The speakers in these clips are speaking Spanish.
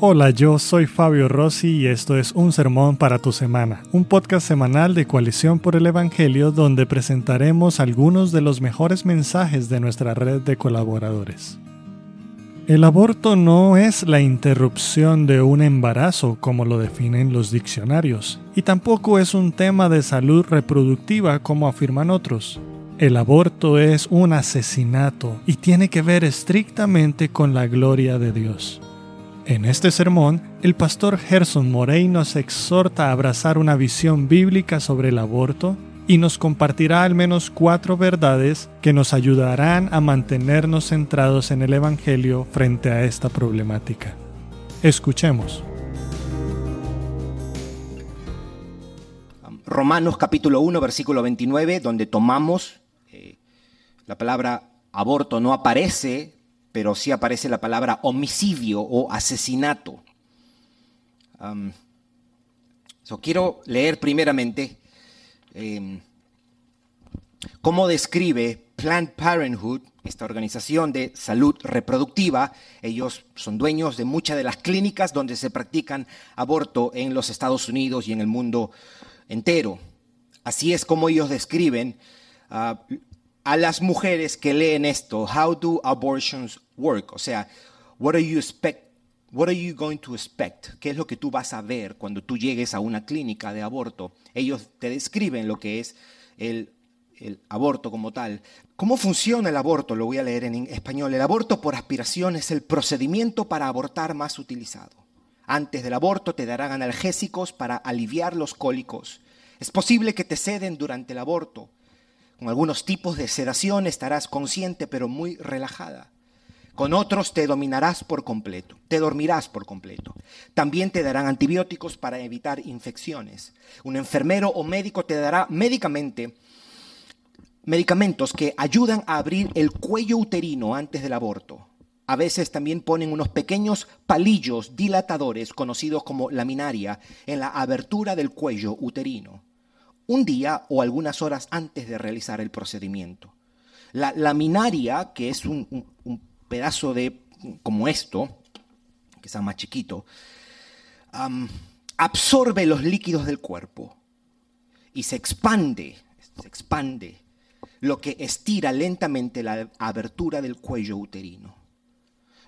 Hola, yo soy Fabio Rossi y esto es Un Sermón para tu Semana, un podcast semanal de Coalición por el Evangelio donde presentaremos algunos de los mejores mensajes de nuestra red de colaboradores. El aborto no es la interrupción de un embarazo como lo definen los diccionarios, y tampoco es un tema de salud reproductiva como afirman otros. El aborto es un asesinato y tiene que ver estrictamente con la gloria de Dios. En este sermón, el pastor Gerson Morey nos exhorta a abrazar una visión bíblica sobre el aborto y nos compartirá al menos cuatro verdades que nos ayudarán a mantenernos centrados en el Evangelio frente a esta problemática. Escuchemos. Romanos capítulo 1, versículo 29, donde tomamos eh, la palabra aborto no aparece pero sí aparece la palabra homicidio o asesinato. quiero leer primeramente em, cómo describe Planned Parenthood, esta organización de salud reproductiva. Ellos son dueños de muchas de las clínicas donde se practican aborto en los Estados Unidos y en el mundo entero. Así es como ellos describen ah, a las mujeres que leen esto, how do abortions work? O sea, what are you expect What are you going to expect? ¿Qué es lo que tú vas a ver cuando tú llegues a una clínica de aborto? Ellos te describen lo que es el, el, aborto como tal. ¿Cómo funciona el aborto? Lo voy a leer en español. El aborto por aspiración es el procedimiento para abortar más utilizado. Antes del aborto te darán analgésicos para aliviar los cólicos. Es posible que te ceden durante el aborto. Con algunos tipos de sedación estarás consciente pero muy relajada. Con otros te dominarás por completo, te dormirás por completo. También te darán antibióticos para evitar infecciones. Un enfermero o médico te dará médicamente medicamentos que ayudan a abrir el cuello uterino antes del aborto. A veces también ponen unos pequeños palillos dilatadores conocidos como laminaria en la abertura del cuello uterino un día o algunas horas antes de realizar el procedimiento. La laminaria, que es un, pedazo de, como esto, que está más chiquito, absorbe los líquidos del cuerpo y se expande, se expande, lo que estira lentamente la abertura del cuello uterino.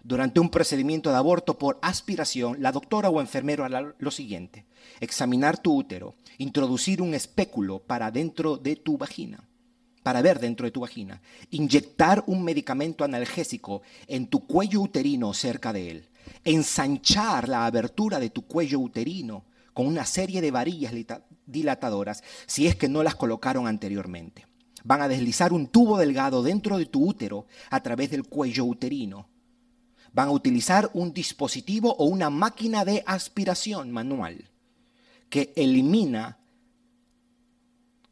Durante un procedimiento de aborto por aspiración, la doctora o enfermero hará lo siguiente. Examinar tu útero, introducir un espéculo para dentro de tu vagina, para ver dentro de tu vagina, inyectar un medicamento analgésico en tu cuello uterino cerca de él, ensanchar la abertura de tu cuello uterino con una serie de varillas dilatadoras si es que no las colocaron anteriormente. Van a deslizar un tubo delgado dentro de tu útero a través del cuello uterino van a utilizar un dispositivo o una máquina de aspiración manual que elimina,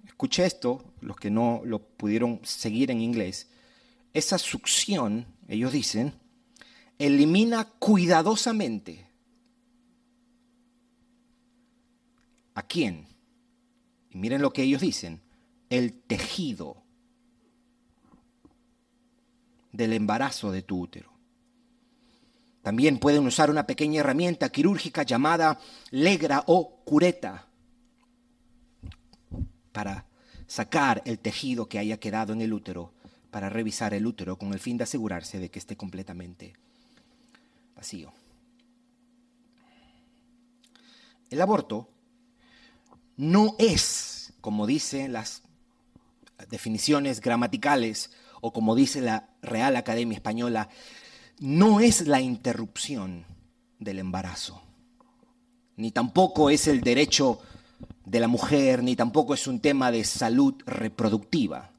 escuche esto, los que no lo pudieron seguir en inglés, esa succión, ellos dicen, elimina cuidadosamente. ¿A quién? Y miren lo que ellos dicen, el tejido del embarazo de tu útero. También pueden usar una pequeña herramienta quirúrgica llamada legra o cureta para sacar el tejido que haya quedado en el útero, para revisar el útero con el fin de asegurarse de que esté completamente vacío. El aborto no es, como dicen las definiciones gramaticales o como dice la Real Academia Española, no es la interrupción del embarazo, ni tampoco es el derecho de la mujer, ni tampoco es un tema de salud reproductiva.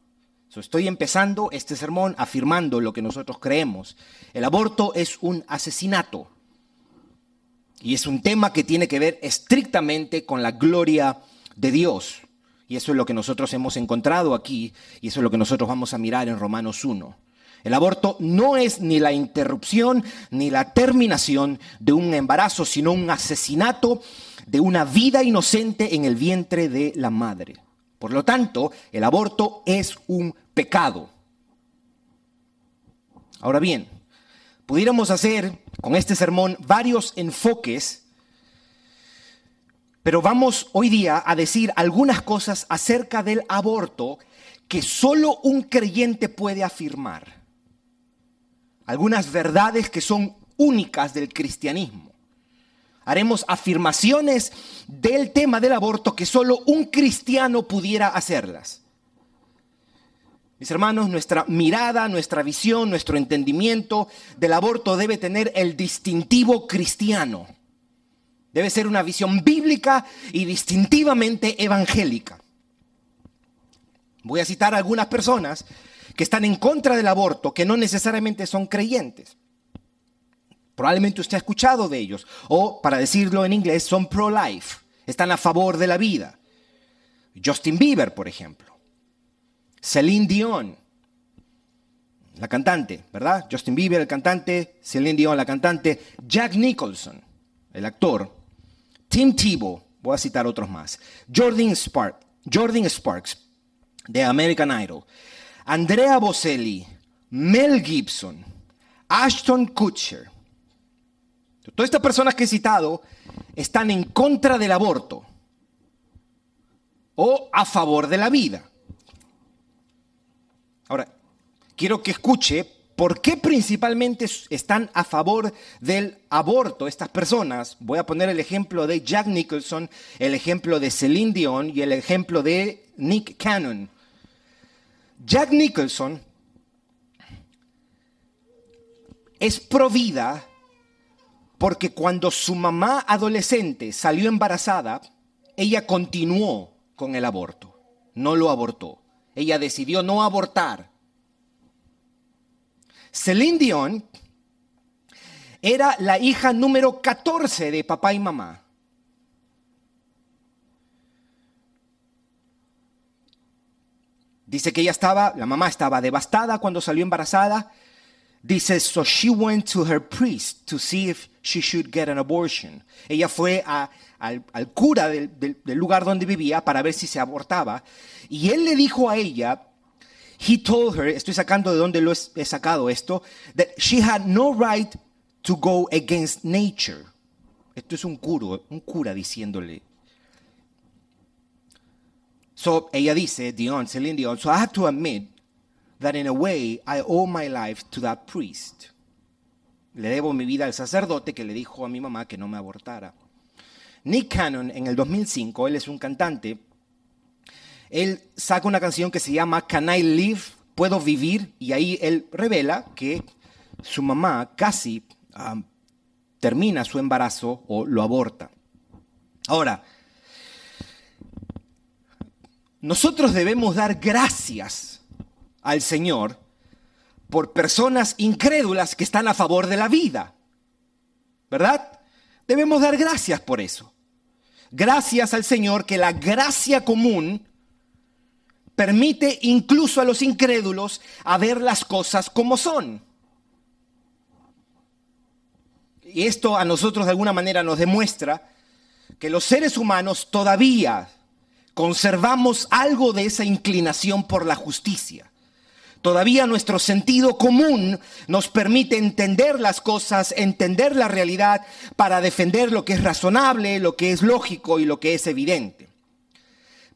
estoy empezando este sermón afirmando lo que nosotros creemos. El aborto es un asesinato y es un tema que tiene que ver estrictamente con la gloria de Dios. Y eso es lo que nosotros hemos encontrado aquí y eso es lo que nosotros vamos a mirar en Romanos 1. El aborto no es ni la interrupción ni la terminación de un embarazo, sino un asesinato de una vida inocente en el vientre de la madre. Por lo tanto, el aborto es un pecado. Ahora bien, pudiéramos hacer con este sermón varios enfoques, pero vamos hoy día a decir algunas cosas acerca del aborto que solo un creyente puede afirmar. Algunas verdades que son únicas del cristianismo. Haremos afirmaciones del tema del aborto que solo un cristiano pudiera hacerlas. Mis hermanos, nuestra mirada, nuestra visión, nuestro entendimiento del aborto debe tener el distintivo cristiano. Debe ser una visión bíblica y distintivamente evangélica. Voy a citar a algunas personas que están en contra del aborto, que no necesariamente son creyentes. Probablemente usted ha escuchado de ellos. O, para decirlo en inglés, son pro-life. Están a favor de la vida. Justin Bieber, por ejemplo. Celine Dion, la cantante, ¿verdad? Justin Bieber, el cantante, Celine Dion, la cantante, Jack Nicholson, el actor, Tim Tebow, voy a citar otros más, Jordan, Spark, Jordan Sparks, de American Idol, Andrea Bocelli, Mel Gibson, Ashton Kutcher. Todas estas personas que he citado están en contra del aborto o a favor de la vida. Ahora, quiero que escuche por qué principalmente están a favor del aborto estas personas. Voy a poner el ejemplo de Jack Nicholson, el ejemplo de Celine Dion y el ejemplo de Nick Cannon. Jack Nicholson es provida porque cuando su mamá adolescente salió embarazada, ella continuó con el aborto, no lo abortó. Ella decidió no abortar. Celine Dion era la hija número 14 de papá y mamá. Dice que ella estaba, la mamá estaba devastada cuando salió embarazada. Dice, so she went to her priest to see if she should get an abortion. Ella fue al, cura del, del lugar donde vivía para ver si se abortaba. Y él le dijo a ella, he told her, estoy sacando de donde lo he sacado esto, that she had no right to go against nature. Esto es un cura, un cura diciéndole. So ella dice, Dion, Celine Dion, so I have to admit that in a way I owe my life to that priest. Le debo mi vida al sacerdote que le dijo a mi mamá que no me abortara. Nick Cannon en el 2005, él es un cantante, él saca una canción que se llama Can I Live? ¿Puedo vivir? Y ahí él revela que su mamá casi ah, termina su embarazo o lo aborta. Ahora, nosotros debemos dar gracias al Señor por personas incrédulas que están a favor de la vida. ¿Verdad? Debemos dar gracias por eso. Gracias al Señor que la gracia común permite incluso a los incrédulos a ver las cosas como son. Y esto a nosotros de alguna manera nos demuestra que los seres humanos todavía conservamos algo de esa inclinación por la justicia. Todavía nuestro sentido común nos permite entender las cosas, entender la realidad para defender lo que es razonable, lo que es lógico y lo que es evidente.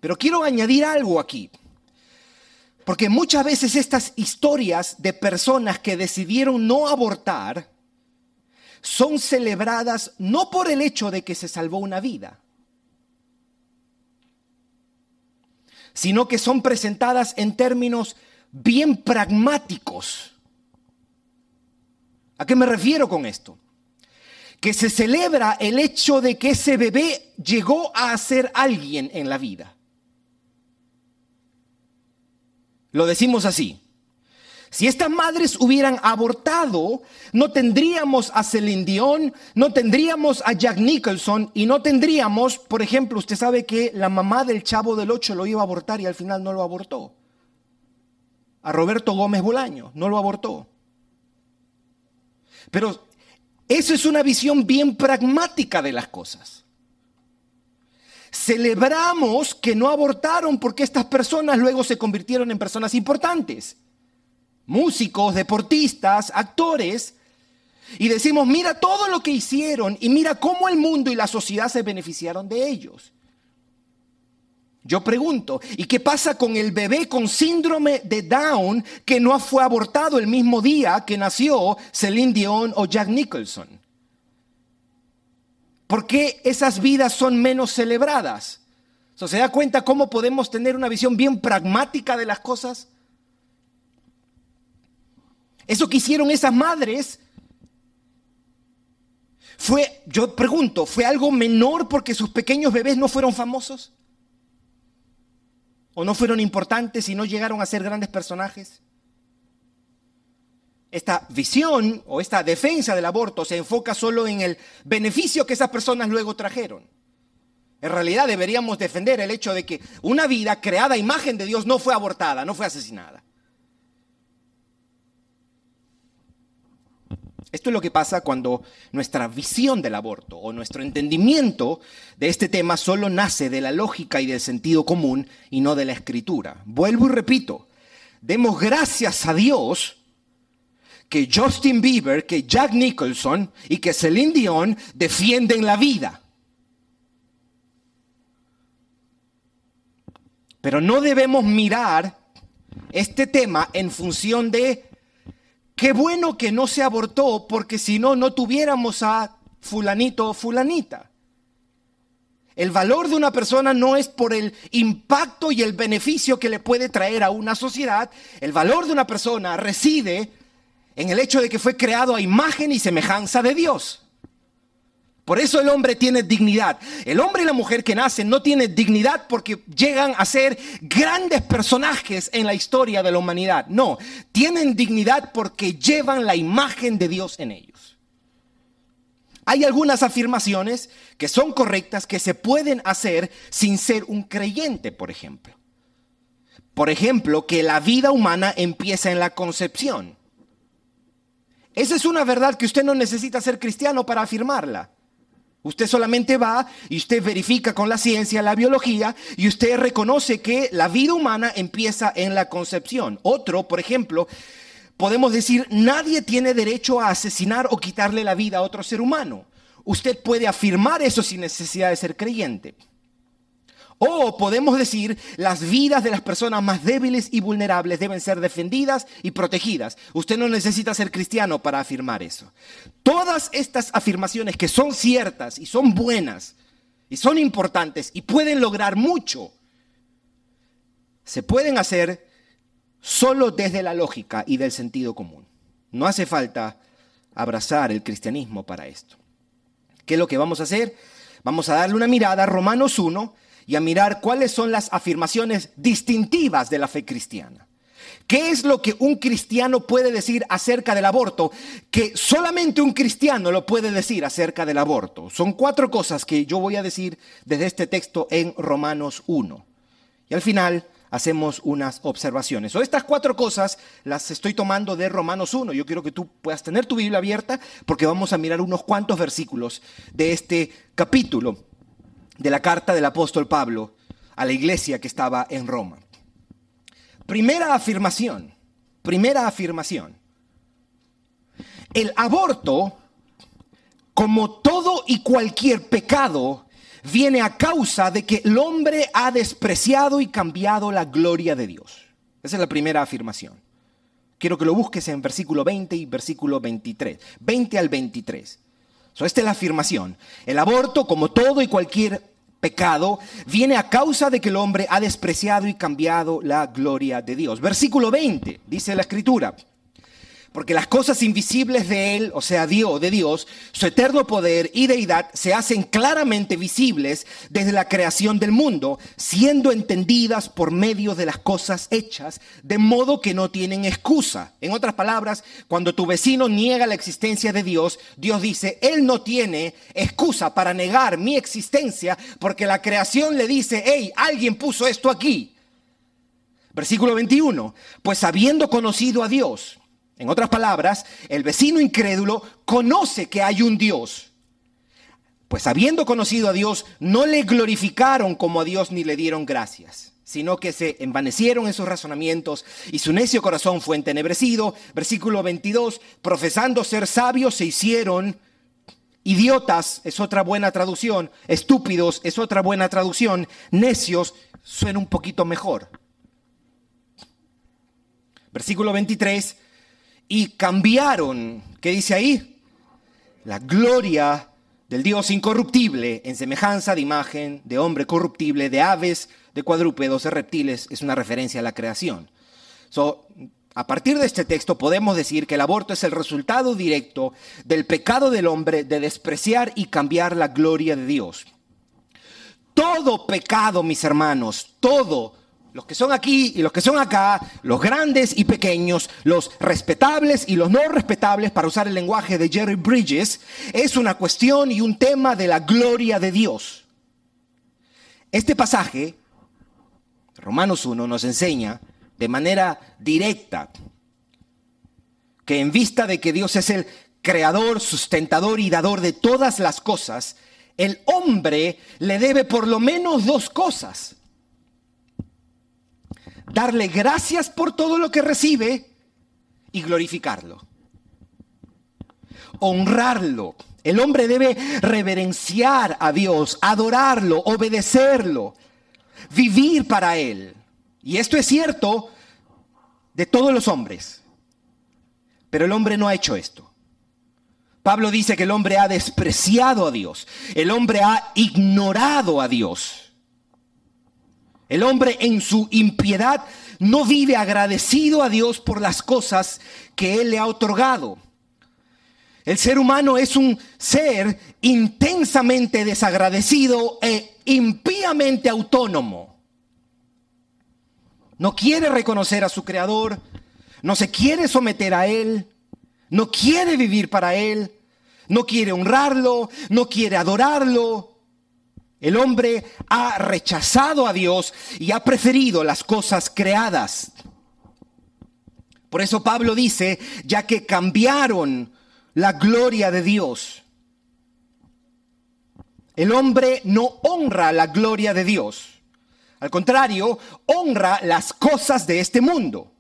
Pero quiero añadir algo aquí. Porque muchas veces estas historias de personas que decidieron no abortar son celebradas no por el hecho de que se salvó una vida, sino que son presentadas en términos bien pragmáticos. ¿A qué me refiero con esto? Que se celebra el hecho de que ese bebé llegó a ser alguien en la vida. Lo decimos así. Si estas madres hubieran abortado, no tendríamos a Celine Dion, no tendríamos a Jack Nicholson y no tendríamos, por ejemplo, usted sabe que la mamá del chavo del 8 lo iba a abortar y al final no lo abortó. A Roberto Gómez Bolaño, no lo abortó. Pero eso es una visión bien pragmática de las cosas. Celebramos que no abortaron porque estas personas luego se convirtieron en personas importantes. Músicos, deportistas, actores. y decimos, mira todo lo que hicieron y mira cómo el mundo y la sociedad se beneficiaron de ellos. Yo pregunto, ¿y qué pasa con el bebé con síndrome de Down que no fue abortado el mismo día que nació Celine Dion o Jack Nicholson? ¿Por qué esas vidas son menos celebradas? ¿Se da cuenta cómo podemos tener una visión bien pragmática de las cosas? Eso que hicieron esas madres fue, yo pregunto, ¿fue algo menor porque sus pequeños bebés no fueron famosos? ¿O no fueron importantes y no llegaron a ser grandes personajes? Esta visión o esta defensa del aborto se enfoca solo en el beneficio que esas personas luego trajeron. En realidad deberíamos defender el hecho de que una vida creada a imagen de Dios no fue abortada, no fue asesinada. Esto es lo que pasa cuando nuestra visión del aborto o nuestro entendimiento de este tema solo nace de la lógica y del sentido común y no de la escritura. Vuelvo y repito, demos gracias a Dios que Justin Bieber, que Jack Nicholson y que Celine Dion defienden la vida. Pero no debemos mirar este tema en función de Qué bueno que no se abortó porque si no, no tuviéramos a fulanito o fulanita. El valor de una persona no es por el impacto y el beneficio que le puede traer a una sociedad. El valor de una persona reside en el hecho de que fue creado a imagen y semejanza de Dios. Por eso el hombre tiene dignidad. El hombre y la mujer que nacen no tienen dignidad porque llegan a ser grandes personajes en la historia de la humanidad. No, tienen dignidad porque llevan la imagen de Dios en ellos. Hay algunas afirmaciones que son correctas que se pueden hacer sin ser un creyente, por ejemplo. Por ejemplo, que la vida humana empieza en la concepción. Esa es una verdad que usted no necesita ser cristiano para afirmarla. Usted solamente va y usted verifica con la ciencia, la biología, y usted reconoce que la vida humana empieza en la concepción. Otro, por ejemplo, podemos decir, nadie tiene derecho a asesinar o quitarle la vida a otro ser humano. Usted puede afirmar eso sin necesidad de ser creyente. O podemos decir, las vidas de las personas más débiles y vulnerables deben ser defendidas y protegidas. Usted no necesita ser cristiano para afirmar eso. Todas estas afirmaciones que son ciertas y son buenas y son importantes y pueden lograr mucho, se pueden hacer solo desde la lógica y del sentido común. No hace falta abrazar el cristianismo para esto. ¿Qué es lo que vamos a hacer? Vamos a darle una mirada a Romanos 1 y a mirar cuáles son las afirmaciones distintivas de la fe cristiana. ¿Qué es lo que un cristiano puede decir acerca del aborto que solamente un cristiano lo puede decir acerca del aborto? Son cuatro cosas que yo voy a decir desde este texto en Romanos 1. Y al final hacemos unas observaciones. O estas cuatro cosas las estoy tomando de Romanos 1. Yo quiero que tú puedas tener tu Biblia abierta porque vamos a mirar unos cuantos versículos de este capítulo de la carta del apóstol Pablo a la iglesia que estaba en Roma. Primera afirmación, primera afirmación. El aborto, como todo y cualquier pecado, viene a causa de que el hombre ha despreciado y cambiado la gloria de Dios. Esa es la primera afirmación. Quiero que lo busques en versículo 20 y versículo 23. 20 al 23. esta es la afirmación. El aborto, como todo y cualquier pecado viene a causa de que el hombre ha despreciado y cambiado la gloria de Dios. Versículo 20, dice la escritura. Porque las cosas invisibles de Él, o sea, Dios, de Dios, su eterno poder y deidad se hacen claramente visibles desde la creación del mundo, siendo entendidas por medio de las cosas hechas, de modo que no tienen excusa. En otras palabras, cuando tu vecino niega la existencia de Dios, Dios dice, Él no tiene excusa para negar mi existencia, porque la creación le dice, hey, alguien puso esto aquí. Versículo 21, pues habiendo conocido a Dios, en otras palabras, el vecino incrédulo conoce que hay un Dios. Pues habiendo conocido a Dios, no le glorificaron como a Dios ni le dieron gracias. sino que se envanecieron en sus razonamientos y su necio corazón fue entenebrecido. Versículo 22, profesando ser sabios se hicieron idiotas, es otra buena traducción, estúpidos es otra buena traducción, necios suena un poquito mejor. Versículo 23, y cambiaron, ¿qué dice ahí? La gloria del Dios incorruptible en semejanza de imagen, de hombre corruptible, de aves, de cuadrúpedos, de reptiles, es una referencia a la creación. a partir de este texto podemos decir que el aborto es el resultado directo del pecado del hombre de despreciar y cambiar la gloria de Dios. Todo pecado, mis hermanos, todo los que son aquí y los que son acá, los grandes y pequeños, los respetables y los no respetables, para usar el lenguaje de Jerry Bridges, es una cuestión y un tema de la gloria de Dios. Este pasaje, Romanos 1, nos enseña de manera directa que en vista de que Dios es el creador, sustentador y dador de todas las cosas, el hombre le debe por lo menos dos cosas darle gracias por todo lo que recibe y glorificarlo. Honrarlo. El hombre debe reverenciar a Dios, adorarlo, obedecerlo, vivir para Él. Y esto es cierto de todos los hombres. Pero el hombre no ha hecho esto. Pablo dice que el hombre ha despreciado a Dios. El hombre ha ignorado a Dios. El hombre en su impiedad no vive agradecido a Dios por las cosas que Él le ha otorgado. El ser humano es un ser intensamente desagradecido e impíamente autónomo. No quiere reconocer a su creador, no se quiere someter a Él, no quiere vivir para Él, no quiere honrarlo, no quiere adorarlo, el hombre ha rechazado a Dios y ha preferido las cosas creadas. Por eso Pablo dice, ya que cambiaron la gloria de Dios, el hombre no honra la gloria de Dios. Al contrario, honra las cosas de este mundo.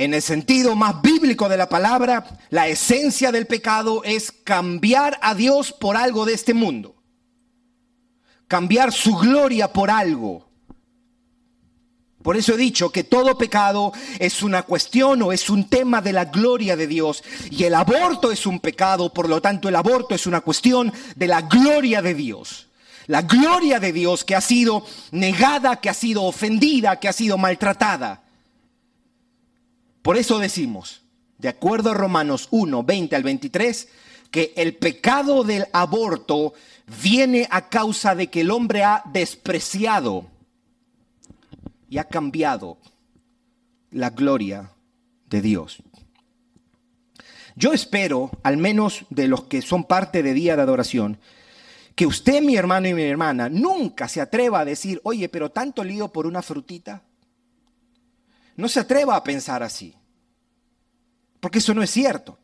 En el sentido más bíblico de la palabra, la esencia del pecado es cambiar a Dios por algo de este mundo. Cambiar su gloria por algo. Por eso he dicho que todo pecado es una cuestión o es un tema de la gloria de Dios. Y el aborto es un pecado, por lo tanto el aborto es una cuestión de la gloria de Dios. La gloria de Dios que ha sido negada, que ha sido ofendida, que ha sido maltratada. Por eso decimos, de acuerdo a Romanos 1, 20 al 23, que el pecado del aborto viene a causa de que el hombre ha despreciado y ha cambiado la gloria de Dios. Yo espero, al menos de los que son parte de Día de Adoración, que usted, mi hermano y mi hermana, nunca se atreva a decir, oye, pero tanto lío por una frutita. No se atreva a pensar así. Porque eso no es cierto.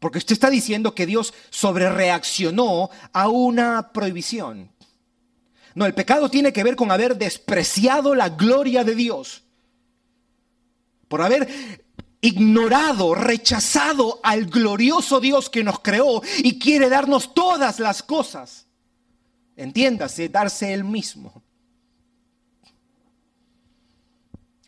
Porque usted está diciendo que Dios sobrereaccionó a una prohibición. No, el pecado tiene que ver con haber despreciado la gloria de Dios. Por haber ignorado, rechazado al glorioso Dios que nos creó y quiere darnos todas las cosas. Entiéndase, darse él mismo.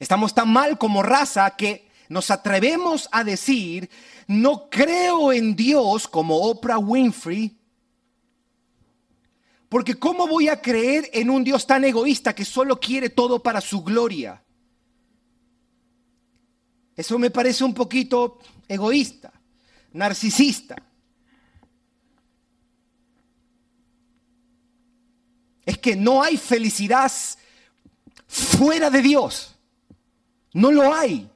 Estamos tan mal como raza que nos atrevemos a decir, no creo en Dios como Oprah Winfrey, porque ¿cómo voy a creer en un Dios tan egoísta que solo quiere todo para su gloria? Eso me parece un poquito egoísta, narcisista. Es que no hay felicidad fuera de Dios. No lo hay.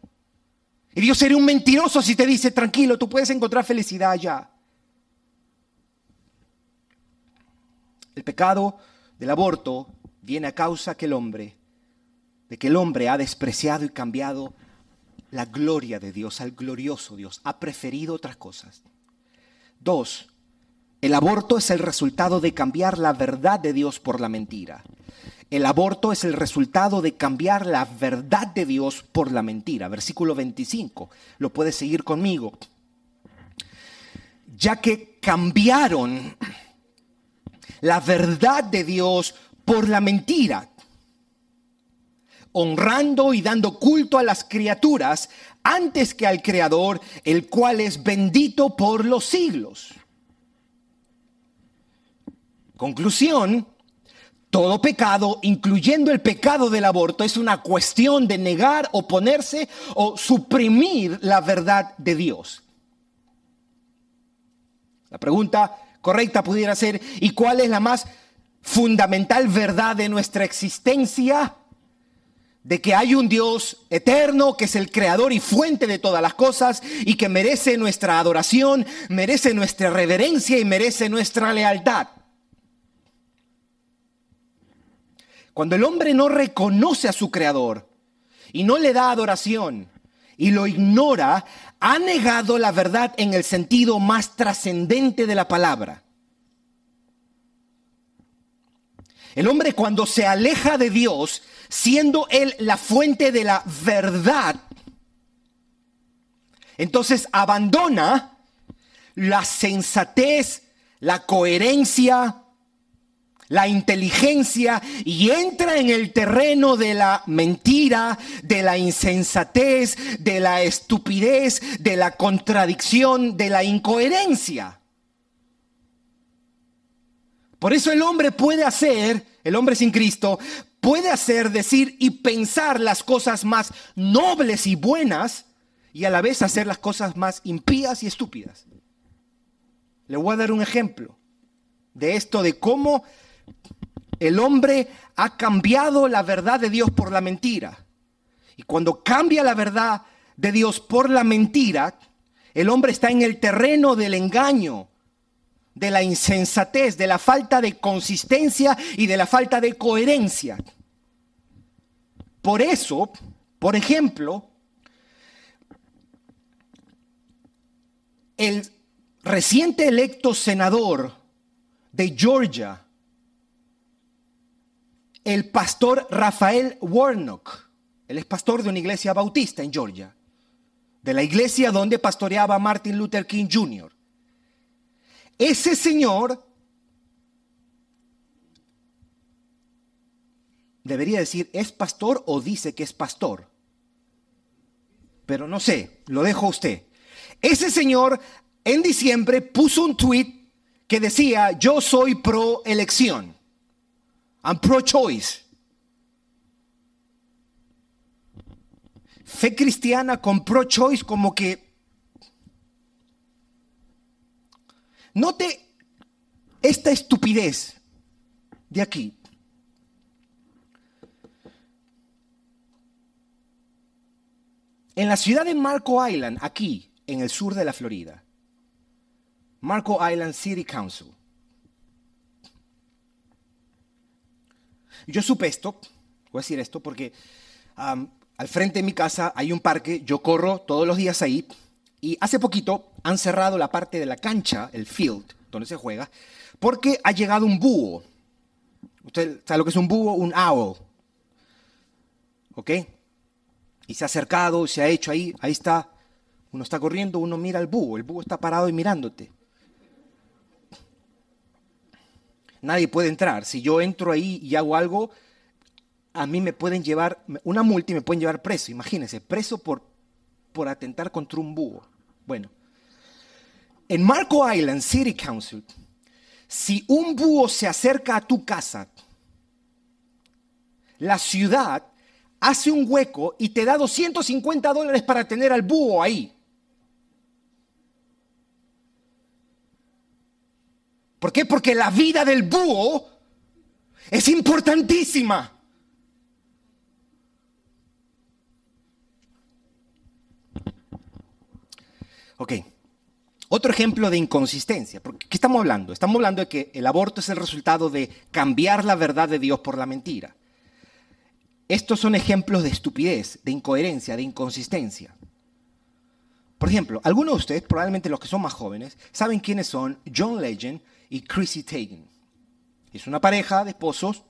Y Dios sería un mentiroso si te dice, tranquilo, tú puedes encontrar felicidad allá. El pecado del aborto viene a causa que el hombre, de que el hombre ha despreciado y cambiado la gloria de Dios, al glorioso Dios, ha preferido otras cosas. Dos, El aborto es el resultado de cambiar la verdad de Dios por la mentira. El aborto es el resultado de cambiar la verdad de Dios por la mentira. Versículo 25. Lo puedes seguir conmigo. Ya que cambiaron la verdad de Dios por la mentira, honrando y dando culto a las criaturas antes que al Creador, el cual es bendito por los siglos. Conclusión, todo pecado, incluyendo el pecado del aborto, es una cuestión de negar, oponerse o suprimir la verdad de Dios. La pregunta correcta pudiera ser, ¿y cuál es la más fundamental verdad de nuestra existencia? De que hay un Dios eterno que es el creador y fuente de todas las cosas y que merece nuestra adoración, merece nuestra reverencia y merece nuestra lealtad. Cuando el hombre no reconoce a su creador y no le da adoración y lo ignora, ha negado la verdad en el sentido más trascendente de la palabra. El hombre cuando se aleja de Dios, siendo Él la fuente de la verdad, entonces abandona la sensatez, la coherencia, la inteligencia y entra en el terreno de la mentira, de la insensatez, de la estupidez, de la contradicción, de la incoherencia. Por eso el hombre puede hacer, el hombre sin Cristo, puede hacer, decir y pensar las cosas más nobles y buenas y a la vez hacer las cosas más impías y estúpidas. Le voy a dar un ejemplo de esto, de cómo el hombre ha cambiado la verdad de Dios por la mentira. Y cuando cambia la verdad de Dios por la mentira, el hombre está en el terreno del engaño, de la insensatez, de la falta de consistencia y de la falta de coherencia. Por eso, por ejemplo, el reciente electo senador de Georgia, el pastor Rafael Warnock. Él es pastor de una iglesia bautista en Georgia, de la iglesia donde pastoreaba Martin Luther King Jr. Ese señor debería decir, ¿es pastor o dice que es pastor? Pero no sé, lo dejo a usted. Ese señor en diciembre puso un tweet que decía, yo soy pro elección. I'm pro-choice. Fe cristiana con pro-choice como que... Note esta estupidez de aquí. En la ciudad de Marco Island, aquí, en el sur de la Florida, Marco Island City Council, Yo supe esto, voy a decir esto, porque al frente de mi casa hay un parque, yo corro todos los días ahí, y hace poquito han cerrado la parte de la cancha, el field, donde se juega, porque ha llegado un búho. ¿Usted sabe lo que es un búho? Un owl. ¿Ok? Y se ha acercado, se ha hecho ahí, ahí está. Uno está corriendo, uno mira al búho, el búho está parado y mirándote. Nadie puede entrar. Si yo entro ahí y hago algo, a mí me pueden llevar una multa y me pueden llevar preso. Imagínense, preso por, por atentar contra un búho. Bueno, en Marco Island City Council, si un búho se acerca a tu casa, la ciudad hace un hueco y te da 250 dólares para tener al búho ahí. ¿Por qué? Porque la vida del búho es importantísima. Ok, otro ejemplo de inconsistencia. ¿Qué estamos hablando? Estamos hablando de que el aborto es el resultado de cambiar la verdad de Dios por la mentira. Estos son ejemplos de estupidez, de incoherencia, de inconsistencia. Por ejemplo, algunos de ustedes, probablemente los que son más jóvenes, saben quiénes son John Legend y Chrissy Teigen. Es una pareja de esposos.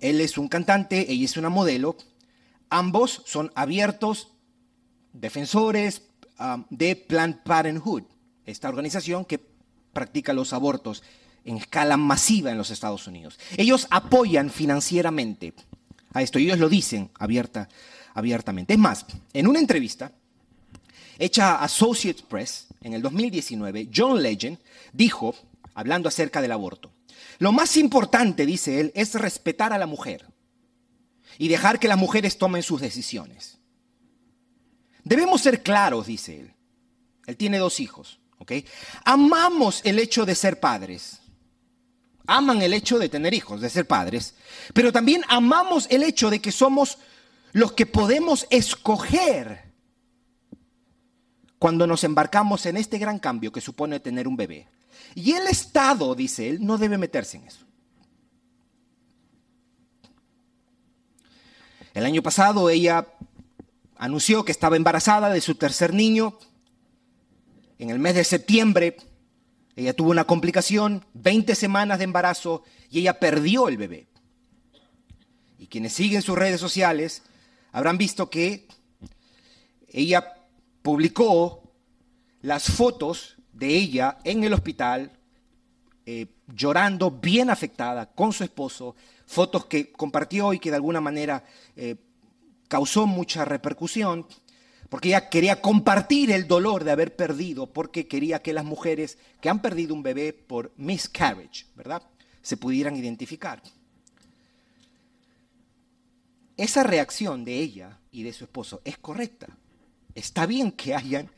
Él es un cantante, ella es una modelo. Ambos son abiertos defensores de Planned Parenthood, esta organización que practica los abortos en escala masiva en los Estados Unidos. Ellos apoyan financieramente a esto, ellos lo dicen abierta, abiertamente. Es más, en una entrevista hecha a Associates Press en el 2019, John Legend dijo, hablando acerca del aborto, lo más importante, dice él, es respetar a la mujer y dejar que las mujeres tomen sus decisiones. Debemos ser claros, dice él. Él tiene dos hijos, ¿ok? Amamos el hecho de ser padres. Aman el hecho de tener hijos, de ser padres. Pero también amamos el hecho de que somos los que podemos escoger cuando nos embarcamos en este gran cambio que supone tener un bebé. Y el Estado, dice él, no debe meterse en eso. El año pasado ella anunció que estaba embarazada de su tercer niño. En el mes de septiembre ella tuvo una complicación, 20 semanas de embarazo y ella perdió el bebé. Y quienes siguen sus redes sociales habrán visto que ella publicó las fotos de ella en el hospital, eh, llorando, bien afectada, con su esposo, fotos que compartió y que de alguna manera eh, causó mucha repercusión, porque ella quería compartir el dolor de haber perdido, porque quería que las mujeres que han perdido un bebé por miscarriage, ¿verdad?, se pudieran identificar. Esa reacción de ella y de su esposo es correcta. Está bien que hayan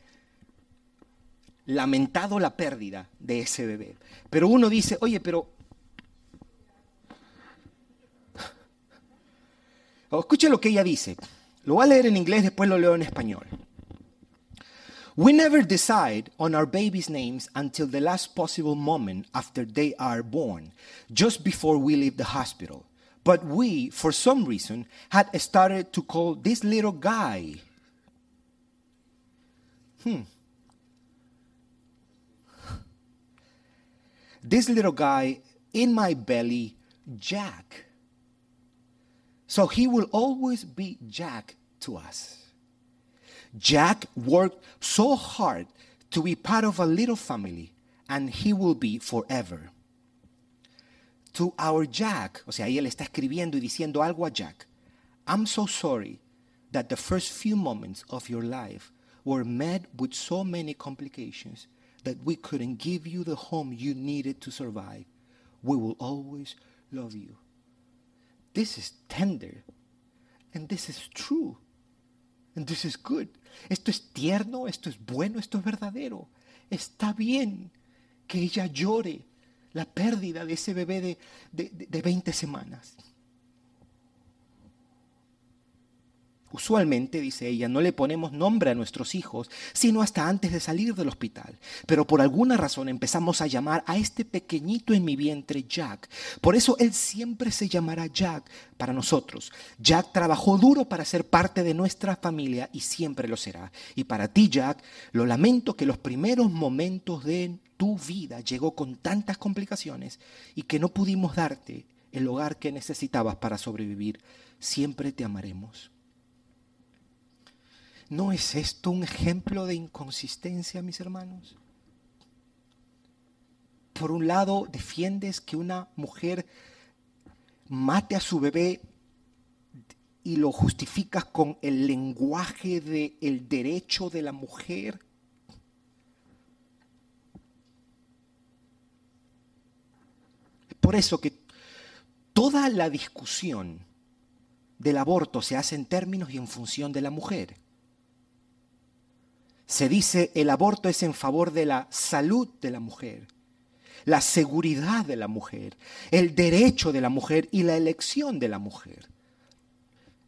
lamentado la pérdida de ese bebé. Pero uno dice, oye, pero... escuche lo que ella dice. Lo voy a leer en inglés, después lo leo en español. We never decide on our babies' names until the last possible moment after they are born, just before we leave the hospital. But we, for some reason, had started to call this little guy. Hmm. this little guy in my belly, Jack. So he will always be Jack to us. Jack worked so hard to be part of a little family, and he will be forever. To our Jack, o sea, él está escribiendo y diciendo algo a Jack. I'm so sorry that the first few moments of your life were met with so many complications that we couldn't give you the home you needed to survive. We will always love you. This is tender. And this is true. And this is good. Esto es tierno, esto es bueno, esto es verdadero. Está bien que ella llore la pérdida de ese bebé de, de, de 20 semanas. Usualmente, dice ella, no le ponemos nombre a nuestros hijos, sino hasta antes de salir del hospital. Pero por alguna razón empezamos a llamar a este pequeñito en mi vientre Jack. Por eso él siempre se llamará Jack para nosotros. Jack trabajó duro para ser parte de nuestra familia y siempre lo será. Y para ti, Jack, lo lamento que los primeros momentos de tu vida llegó con tantas complicaciones y que no pudimos darte el hogar que necesitabas para sobrevivir. Siempre te amaremos. ¿No es esto un ejemplo de inconsistencia, mis hermanos? Por un lado, defiendes que una mujer mate a su bebé y lo justificas con el lenguaje del derecho de la mujer. Por eso que toda la discusión del aborto se hace en términos y en función de la mujer se dice el aborto es en favor de la salud de la mujer, la seguridad de la mujer, el derecho de la mujer y la elección de la mujer.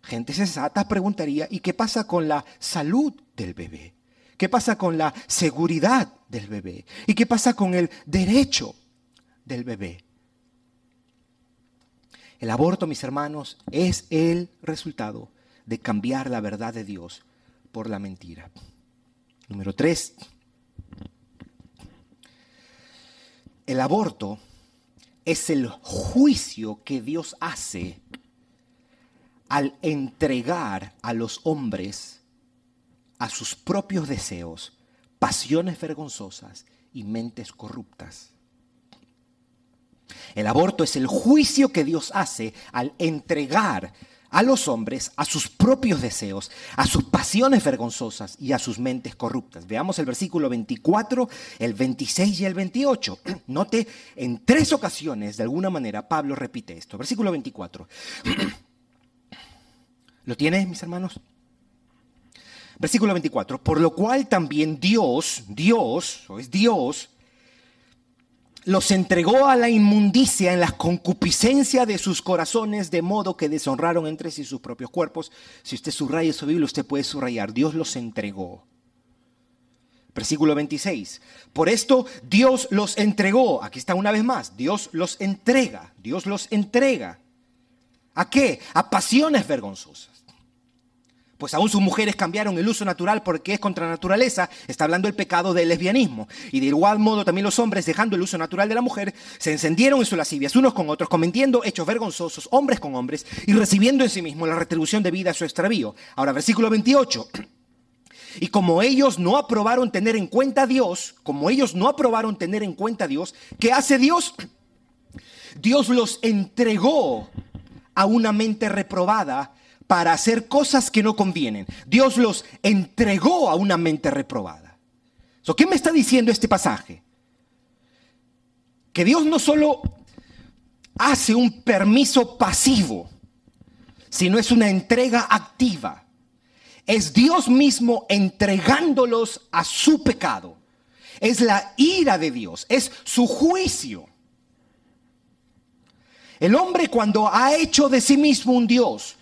Gente sensata preguntaría, ¿y qué pasa con la salud del bebé? ¿Qué pasa con la seguridad del bebé? ¿Y qué pasa con el derecho del bebé? El aborto, mis hermanos, es el resultado de cambiar la verdad de Dios por la mentira. Número tres, el aborto es el juicio que Dios hace al entregar a los hombres a sus propios deseos, pasiones vergonzosas y mentes corruptas. El aborto es el juicio que Dios hace al entregar a los hombres a sus propios deseos, a sus pasiones vergonzosas y a sus mentes corruptas. Veamos el versículo 24, el 26 y el 28. Note, en tres ocasiones, de alguna manera, Pablo repite esto. Versículo 24. ¿Lo tienes, mis hermanos? Versículo 24. Por lo cual también Dios, Dios, o es Dios, los entregó a la inmundicia en la concupiscencia de sus corazones, de modo que deshonraron entre sí sus propios cuerpos. Si usted subraya su Biblia, usted puede subrayar, Dios los entregó. Versículo 26. Por esto Dios los entregó. Aquí está una vez más. Dios los entrega. Dios los entrega. ¿A qué? A pasiones vergonzosas pues aún sus mujeres cambiaron el uso natural porque es contra naturaleza, está hablando el pecado del lesbianismo. Y de igual modo también los hombres, dejando el uso natural de la mujer, se encendieron en sus lascivias unos con otros, cometiendo hechos vergonzosos, hombres con hombres, y recibiendo en sí mismo la retribución debida a su extravío. Ahora, versículo 28. Y como ellos no aprobaron tener en cuenta a Dios, como ellos no aprobaron tener en cuenta a Dios, ¿qué hace Dios? Dios los entregó a una mente reprobada para hacer cosas que no convienen. Dios los entregó a una mente reprobada. ¿Qué me está diciendo este pasaje? Que Dios no solo hace un permiso pasivo, sino es una entrega activa. Es Dios mismo entregándolos a su pecado. Es la ira de Dios, es su juicio. El hombre cuando ha hecho de sí mismo un Dios,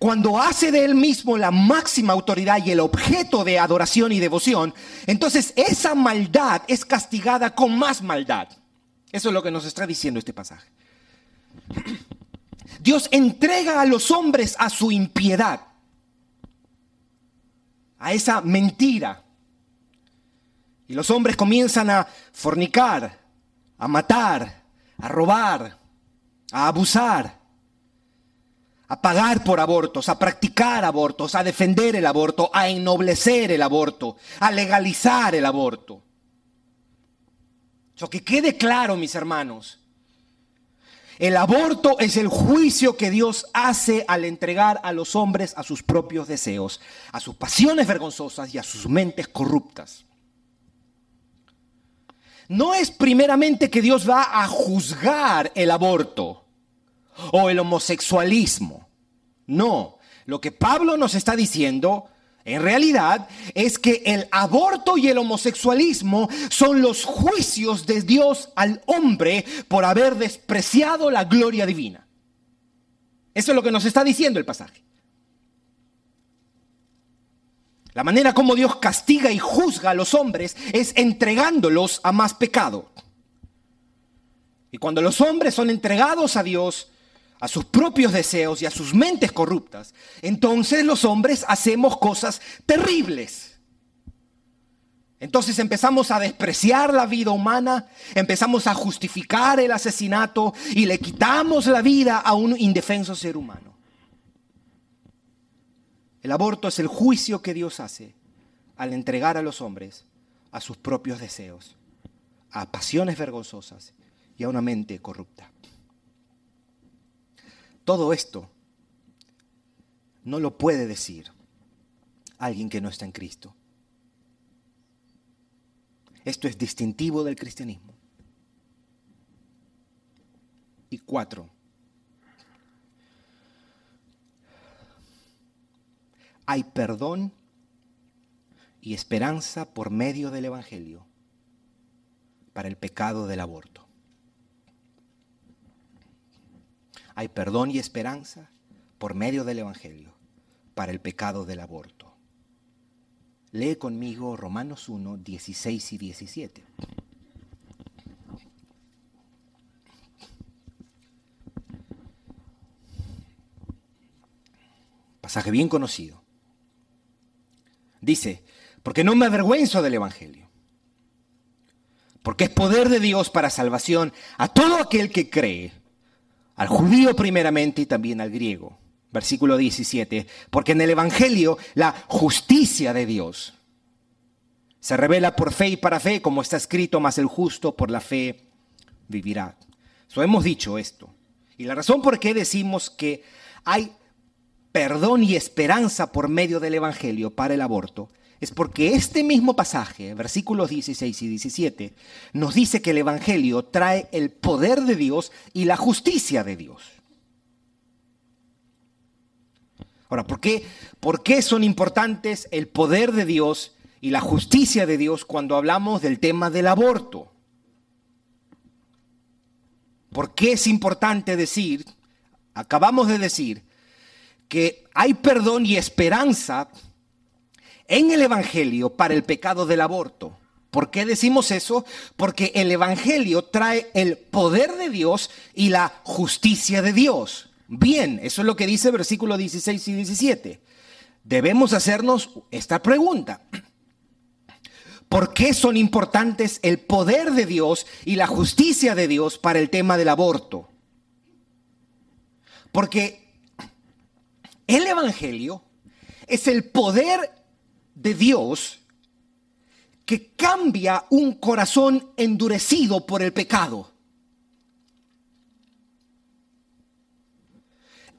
cuando hace de él mismo la máxima autoridad y el objeto de adoración y devoción, entonces esa maldad es castigada con más maldad. Eso es lo que nos está diciendo este pasaje. Dios entrega a los hombres a su impiedad, a esa mentira. Y los hombres comienzan a fornicar, a matar, a robar, a abusar a pagar por abortos, a practicar abortos, a defender el aborto, a ennoblecer el aborto, a legalizar el aborto. Eso que quede claro, mis hermanos. El aborto es el juicio que Dios hace al entregar a los hombres a sus propios deseos, a sus pasiones vergonzosas y a sus mentes corruptas. No es primeramente que Dios va a juzgar el aborto o el homosexualismo. No, lo que Pablo nos está diciendo en realidad es que el aborto y el homosexualismo son los juicios de Dios al hombre por haber despreciado la gloria divina. Eso es lo que nos está diciendo el pasaje. La manera como Dios castiga y juzga a los hombres es entregándolos a más pecado. Y cuando los hombres son entregados a Dios, a sus propios deseos y a sus mentes corruptas, entonces los hombres hacemos cosas terribles. Entonces empezamos a despreciar la vida humana, empezamos a justificar el asesinato y le quitamos la vida a un indefenso ser humano. El aborto es el juicio que Dios hace al entregar a los hombres a sus propios deseos, a pasiones vergonzosas y a una mente corrupta. Todo esto no lo puede decir alguien que no está en Cristo. Esto es distintivo del cristianismo. Y cuatro, hay perdón y esperanza por medio del Evangelio para el pecado del aborto. Hay perdón y esperanza por medio del Evangelio para el pecado del aborto. Lee conmigo Romanos 1, 16 y 17. Pasaje bien conocido. Dice, Porque no me avergüenzo del Evangelio. Porque es poder de Dios para salvación a todo aquel que cree, al judío primeramente y también al griego. Versículo 17. Porque en el Evangelio la justicia de Dios se revela por fe y para fe, como está escrito, más el justo por la fe vivirá. So, hemos dicho esto. Y la razón por qué decimos que hay perdón y esperanza por medio del Evangelio para el aborto es porque este mismo pasaje, versículos 16 y 17, nos dice que el Evangelio trae el poder de Dios y la justicia de Dios. Ahora, ¿por qué, ¿por qué son importantes el poder de Dios y la justicia de Dios cuando hablamos del tema del aborto? ¿Por qué es importante decir, acabamos de decir, que hay perdón y esperanza en el Evangelio para el pecado del aborto? ¿Por qué decimos eso? Porque el Evangelio trae el poder de Dios y la justicia de Dios. Bien, eso es lo que dice versículo 16 y 17. Debemos hacernos esta pregunta. ¿Por qué son importantes el poder de Dios y la justicia de Dios para el tema del aborto? Porque el Evangelio es el poder de Dios que cambia un corazón endurecido por el pecado.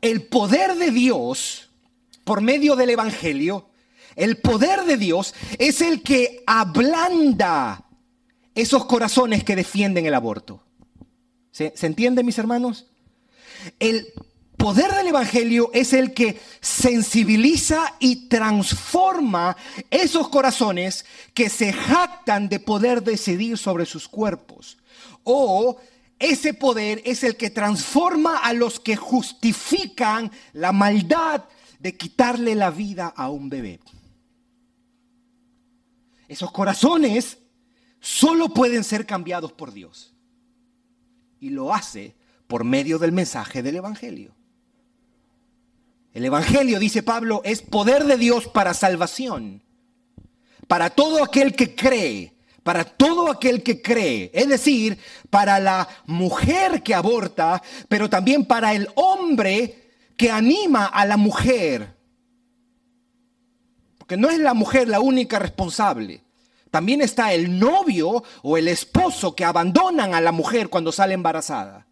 el poder de Dios, por medio del Evangelio, el poder de Dios es el que ablanda esos corazones que defienden el aborto. ¿Se, entiende, mis hermanos? El poder del Evangelio es el que sensibiliza y transforma esos corazones que se jactan de poder decidir sobre sus cuerpos. O ese poder es el que transforma a los que justifican la maldad de quitarle la vida a un bebé. Esos corazones solo pueden ser cambiados por Dios. Y lo hace por medio del mensaje del Evangelio. El Evangelio, dice Pablo, es poder de Dios para salvación, para todo aquel que cree para todo aquel que cree, es decir, para la mujer que aborta, pero también para el hombre que anima a la mujer. Porque no es la mujer la única responsable. También está el novio o el esposo que abandonan a la mujer cuando sale embarazada.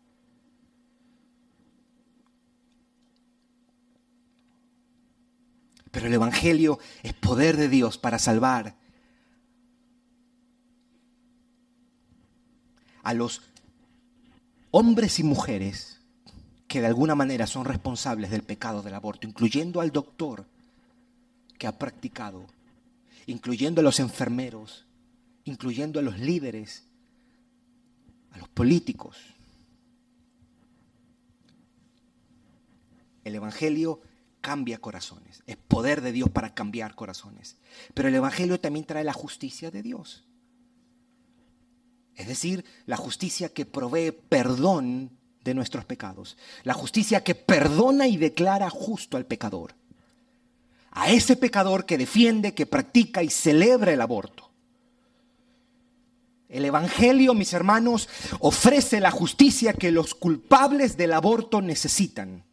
Pero el Evangelio es poder de Dios para salvar a los hombres y mujeres que de alguna manera son responsables del pecado del aborto, incluyendo al doctor que ha practicado, incluyendo a los enfermeros, incluyendo a los líderes, a los políticos. El Evangelio cambia corazones, es poder de Dios para cambiar corazones, pero el Evangelio también trae la justicia de Dios. Es decir, la justicia que provee perdón de nuestros pecados. La justicia que perdona y declara justo al pecador. A ese pecador que defiende, que practica y celebra el aborto. El Evangelio, mis hermanos, ofrece la justicia que los culpables del aborto necesitan.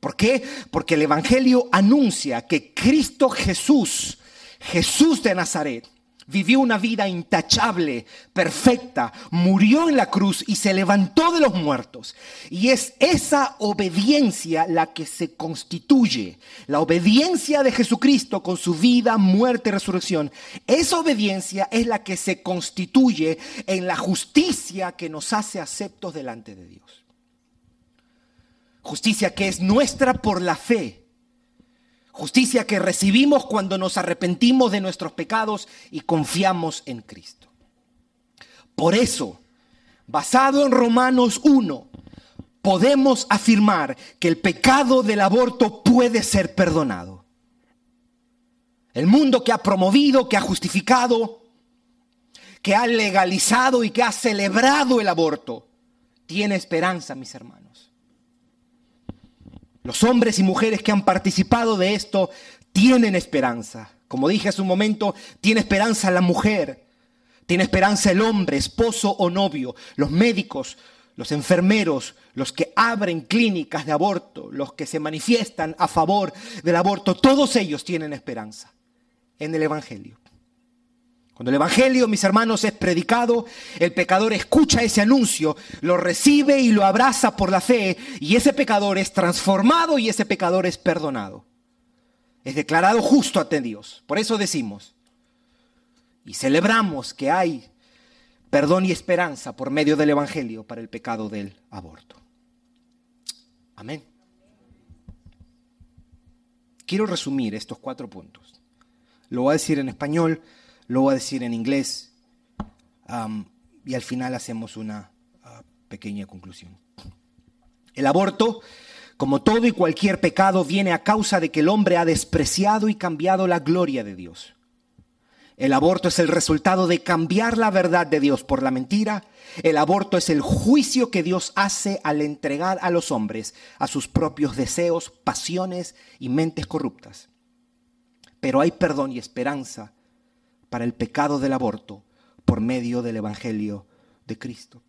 ¿Por qué? Porque el Evangelio anuncia que Cristo Jesús, Jesús de Nazaret, vivió una vida intachable, perfecta, murió en la cruz y se levantó de los muertos. Y es esa obediencia la que se constituye, la obediencia de Jesucristo con su vida, muerte y resurrección. Esa obediencia es la que se constituye en la justicia que nos hace aceptos delante de Dios. Justicia que es nuestra por la fe Justicia que recibimos cuando nos arrepentimos de nuestros pecados y confiamos en Cristo. Por eso, basado en Romanos 1, podemos afirmar que el pecado del aborto puede ser perdonado. El mundo que ha promovido, que ha justificado, que ha legalizado y que ha celebrado el aborto, tiene esperanza, mis hermanos. Los hombres y mujeres que han participado de esto tienen esperanza. Como dije hace un momento, tiene esperanza la mujer, tiene esperanza el hombre, esposo o novio, los médicos, los enfermeros, los que abren clínicas de aborto, los que se manifiestan a favor del aborto, todos ellos tienen esperanza en el Evangelio. Cuando el Evangelio, mis hermanos, es predicado, el pecador escucha ese anuncio, lo recibe y lo abraza por la fe, y ese pecador es transformado y ese pecador es perdonado. Es declarado justo ante Dios. Por eso decimos y celebramos que hay perdón y esperanza por medio del Evangelio para el pecado del aborto. Amén. Quiero resumir estos cuatro puntos. Lo voy a decir en español lo voy a decir en inglés y al final hacemos una ah, pequeña conclusión. El aborto, como todo y cualquier pecado, viene a causa de que el hombre ha despreciado y cambiado la gloria de Dios. El aborto es el resultado de cambiar la verdad de Dios por la mentira. El aborto es el juicio que Dios hace al entregar a los hombres a sus propios deseos, pasiones y mentes corruptas. Pero hay perdón y esperanza para el pecado del aborto por medio del Evangelio de Cristo.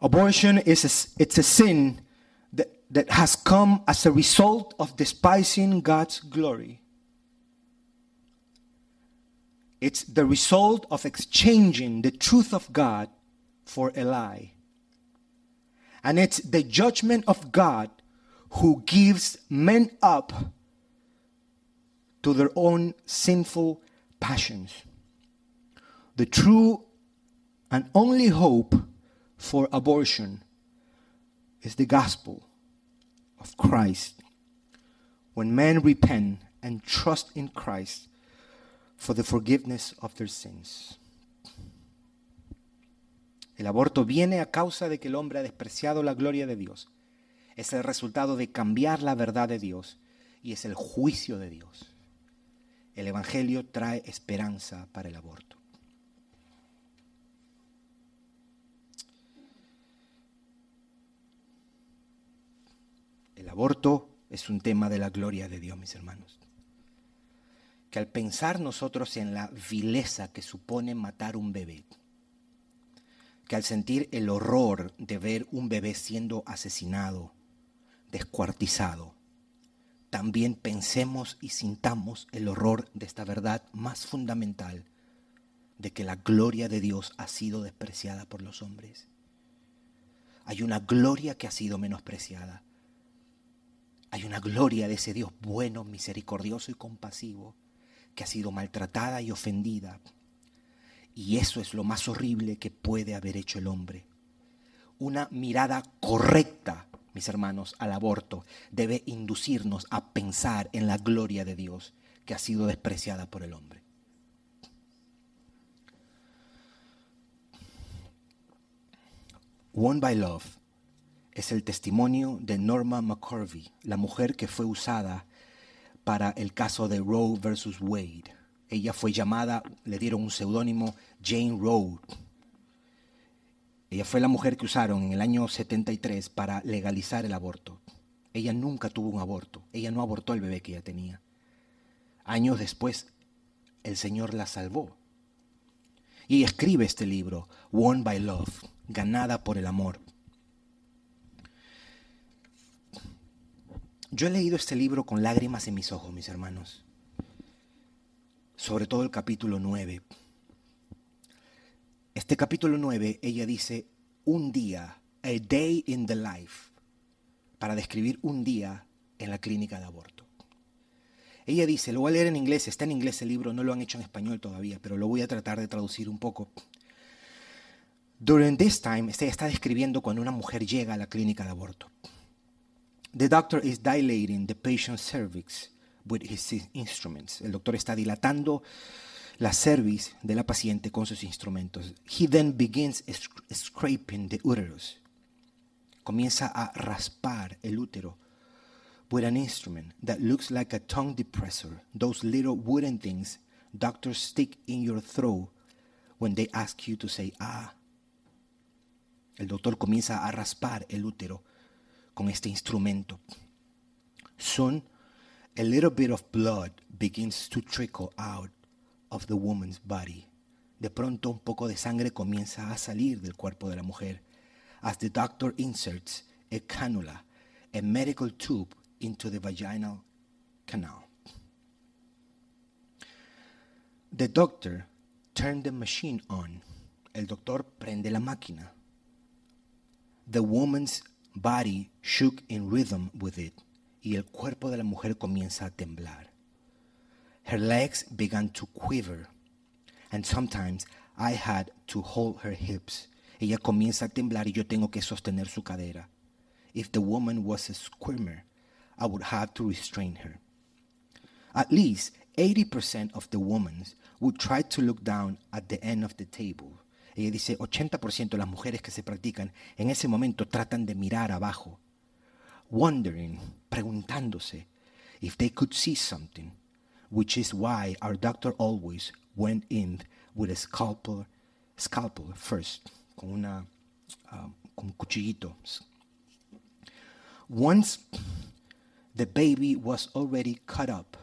Abortion is a, it's a sin that, that has come as a result of despising God's glory. It's the result of exchanging the truth of God for a lie. And it's the judgment of God who gives men up to their own sinful passions. The true and only hope for abortion is the gospel of Christ. When men repent and trust in Christ for the forgiveness of their sins. El aborto viene a causa de que el hombre ha despreciado la gloria de Dios. Es el resultado de cambiar la verdad de Dios y es el juicio de Dios. El Evangelio trae esperanza para el aborto. El aborto es un tema de la gloria de Dios, mis hermanos. Que al pensar nosotros en la vileza que supone matar un bebé, que al sentir el horror de ver un bebé siendo asesinado, descuartizado, también pensemos y sintamos el horror de esta verdad más fundamental, de que la gloria de Dios ha sido despreciada por los hombres. Hay una gloria que ha sido menospreciada. Hay una gloria de ese Dios bueno, misericordioso y compasivo, que ha sido maltratada y ofendida. Y eso es lo más horrible que puede haber hecho el hombre. Una mirada correcta mis hermanos, al aborto debe inducirnos a pensar en la gloria de Dios que ha sido despreciada por el hombre. One by Love es el testimonio de Norma McCurvey, la mujer que fue usada para el caso de Roe versus Wade. Ella fue llamada, le dieron un seudónimo Jane Roe ella fue la mujer que usaron en el año 73 para legalizar el aborto. Ella nunca tuvo un aborto. Ella no abortó el bebé que ella tenía. Años después, el Señor la salvó. Y escribe este libro, Won by Love, ganada por el amor. Yo he leído este libro con lágrimas en mis ojos, mis hermanos. Sobre todo el capítulo 9 este capítulo 9, ella dice un día, a day in the life, para describir un día en la clínica de aborto. Ella dice, lo voy a leer en inglés, está en inglés el libro, no lo han hecho en español todavía, pero lo voy a tratar de traducir un poco. During this time, ella está describiendo cuando una mujer llega a la clínica de aborto. The doctor is dilating the patient's cervix with his instruments. El doctor está dilatando la cerviz de la paciente con sus instrumentos. He then begins scraping the uterus. Comienza a raspar el útero with an instrument that looks like a tongue depressor, those little wooden things doctors stick in your throat when they ask you to say ah. El doctor comienza a raspar el útero con este instrumento. Soon a little bit of blood begins to trickle out of the woman's body. De pronto un poco de sangre comienza a salir del cuerpo de la mujer as the doctor inserts a cannula, a medical tube into the vaginal canal. The doctor turned the machine on. El doctor prende la máquina. The woman's body shook in rhythm with it, y el cuerpo de la mujer comienza a temblar. Her legs began to quiver, and sometimes I had to hold her hips. Ella comienza a temblar y yo tengo que sostener su cadera. If the woman was a squirmer, I would have to restrain her. At least 80% of the women would try to look down at the end of the table. Ella dice, 80% de las mujeres que se practican en ese momento tratan de mirar abajo, wondering, preguntándose if they could see something, which is why our doctor always went in with a scalpel, scalpel first, con una uh, con un cuchillito. Once the baby was already cut up,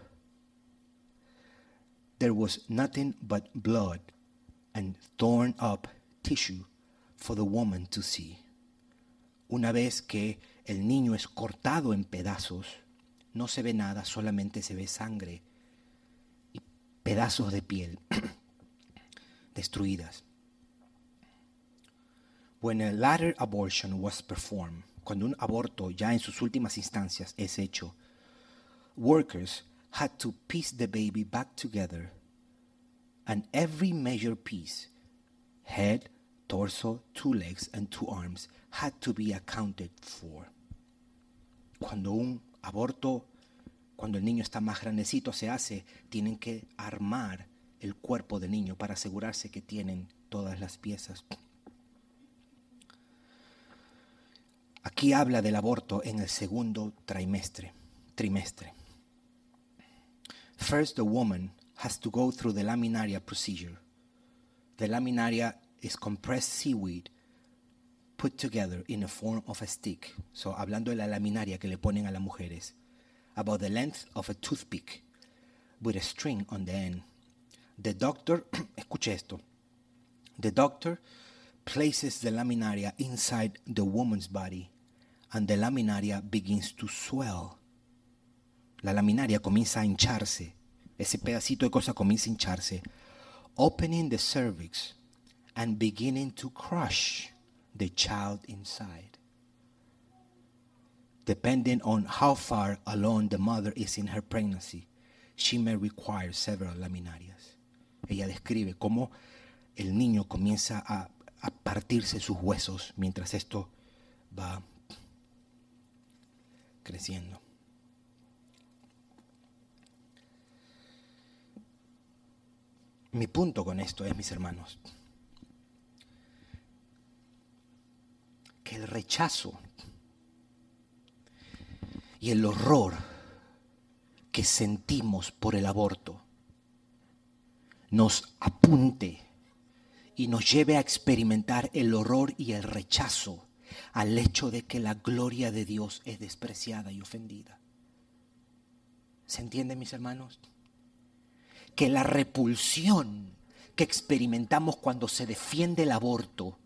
there was nothing but blood and torn up tissue for the woman to see. Una vez que el niño es cortado en pedazos, no se ve nada, solamente se ve sangre pedazos de piel destruidas. When a latter abortion was performed, cuando un aborto ya en sus últimas instancias es hecho, workers had to piece the baby back together and every major piece, head, torso, two legs, and two arms, had to be accounted for. Cuando un aborto, cuando el niño está más grandecito se hace, tienen que armar el cuerpo del niño para asegurarse que tienen todas las piezas. Aquí habla del aborto en el segundo trimestre. trimestre. First, the woman has to go through the laminaria procedure. The laminaria is compressed seaweed put together in a form of a stick. So, hablando de la laminaria que le ponen a las mujeres, about the length of a toothpick with a string on the end. The doctor, escuche esto. The doctor places the laminaria inside the woman's body and the laminaria begins to swell. La laminaria comienza a hincharse. Ese pedacito de cosa comienza a hincharse. Opening the cervix and beginning to crush the child inside. Depending on how far along the mother is in her pregnancy, she may require several laminarias. Ella describe cómo el niño comienza a, a partirse sus huesos mientras esto va creciendo. Mi punto con esto es, mis hermanos, que el rechazo y el horror que sentimos por el aborto nos apunte y nos lleve a experimentar el horror y el rechazo al hecho de que la gloria de Dios es despreciada y ofendida. ¿Se entiende, mis hermanos? Que la repulsión que experimentamos cuando se defiende el aborto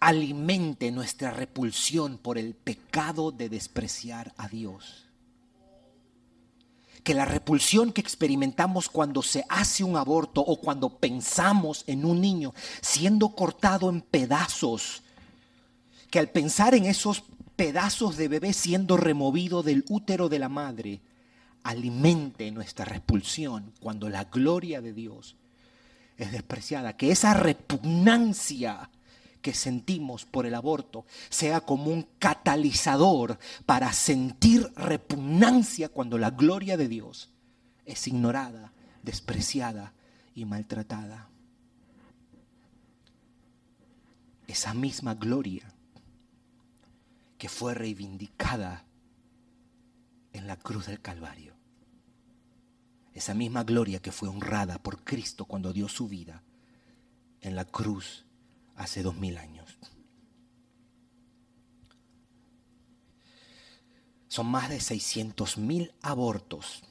alimente nuestra repulsión por el pecado de despreciar a Dios. Que la repulsión que experimentamos cuando se hace un aborto o cuando pensamos en un niño siendo cortado en pedazos que al pensar en esos pedazos de bebé siendo removido del útero de la madre, alimente nuestra repulsión cuando la gloria de Dios es despreciada. Que esa repugnancia que sentimos por el aborto sea como un catalizador para sentir repugnancia cuando la gloria de Dios es ignorada, despreciada y maltratada. Esa misma gloria que fue reivindicada en la cruz del Calvario. Esa misma gloria que fue honrada por Cristo cuando dio su vida en la cruz hace dos mil años. Son más de 600.000 abortos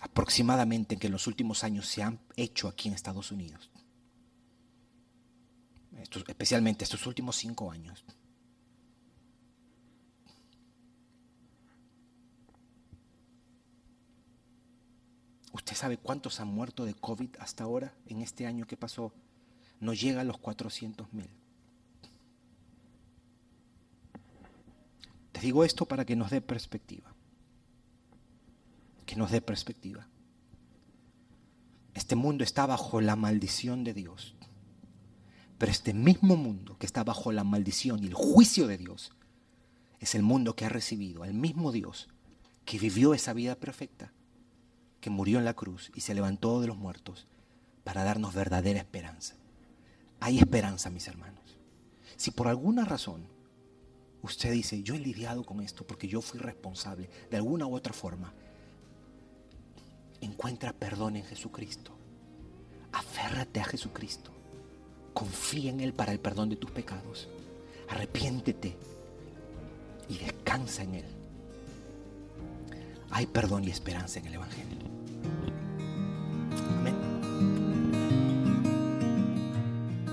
aproximadamente que en los últimos años se han hecho aquí en Estados Unidos. especialmente estos últimos cinco años. ¿Usted sabe cuántos han muerto de COVID hasta ahora en este año que pasó? No llega a los 400 mil. Te digo esto para que nos dé perspectiva. Que nos dé perspectiva. Este mundo está bajo la maldición de Dios. Pero este mismo mundo que está bajo la maldición y el juicio de Dios es el mundo que ha recibido al mismo Dios que vivió esa vida perfecta que murió en la cruz y se levantó de los muertos para darnos verdadera esperanza. Hay esperanza, mis hermanos. Si por alguna razón usted dice, yo he lidiado con esto porque yo fui responsable de alguna u otra forma, encuentra perdón en Jesucristo. Aférrate a Jesucristo. Confía en Él para el perdón de tus pecados. Arrepiéntete y descansa en Él. Hay perdón y esperanza en el Evangelio.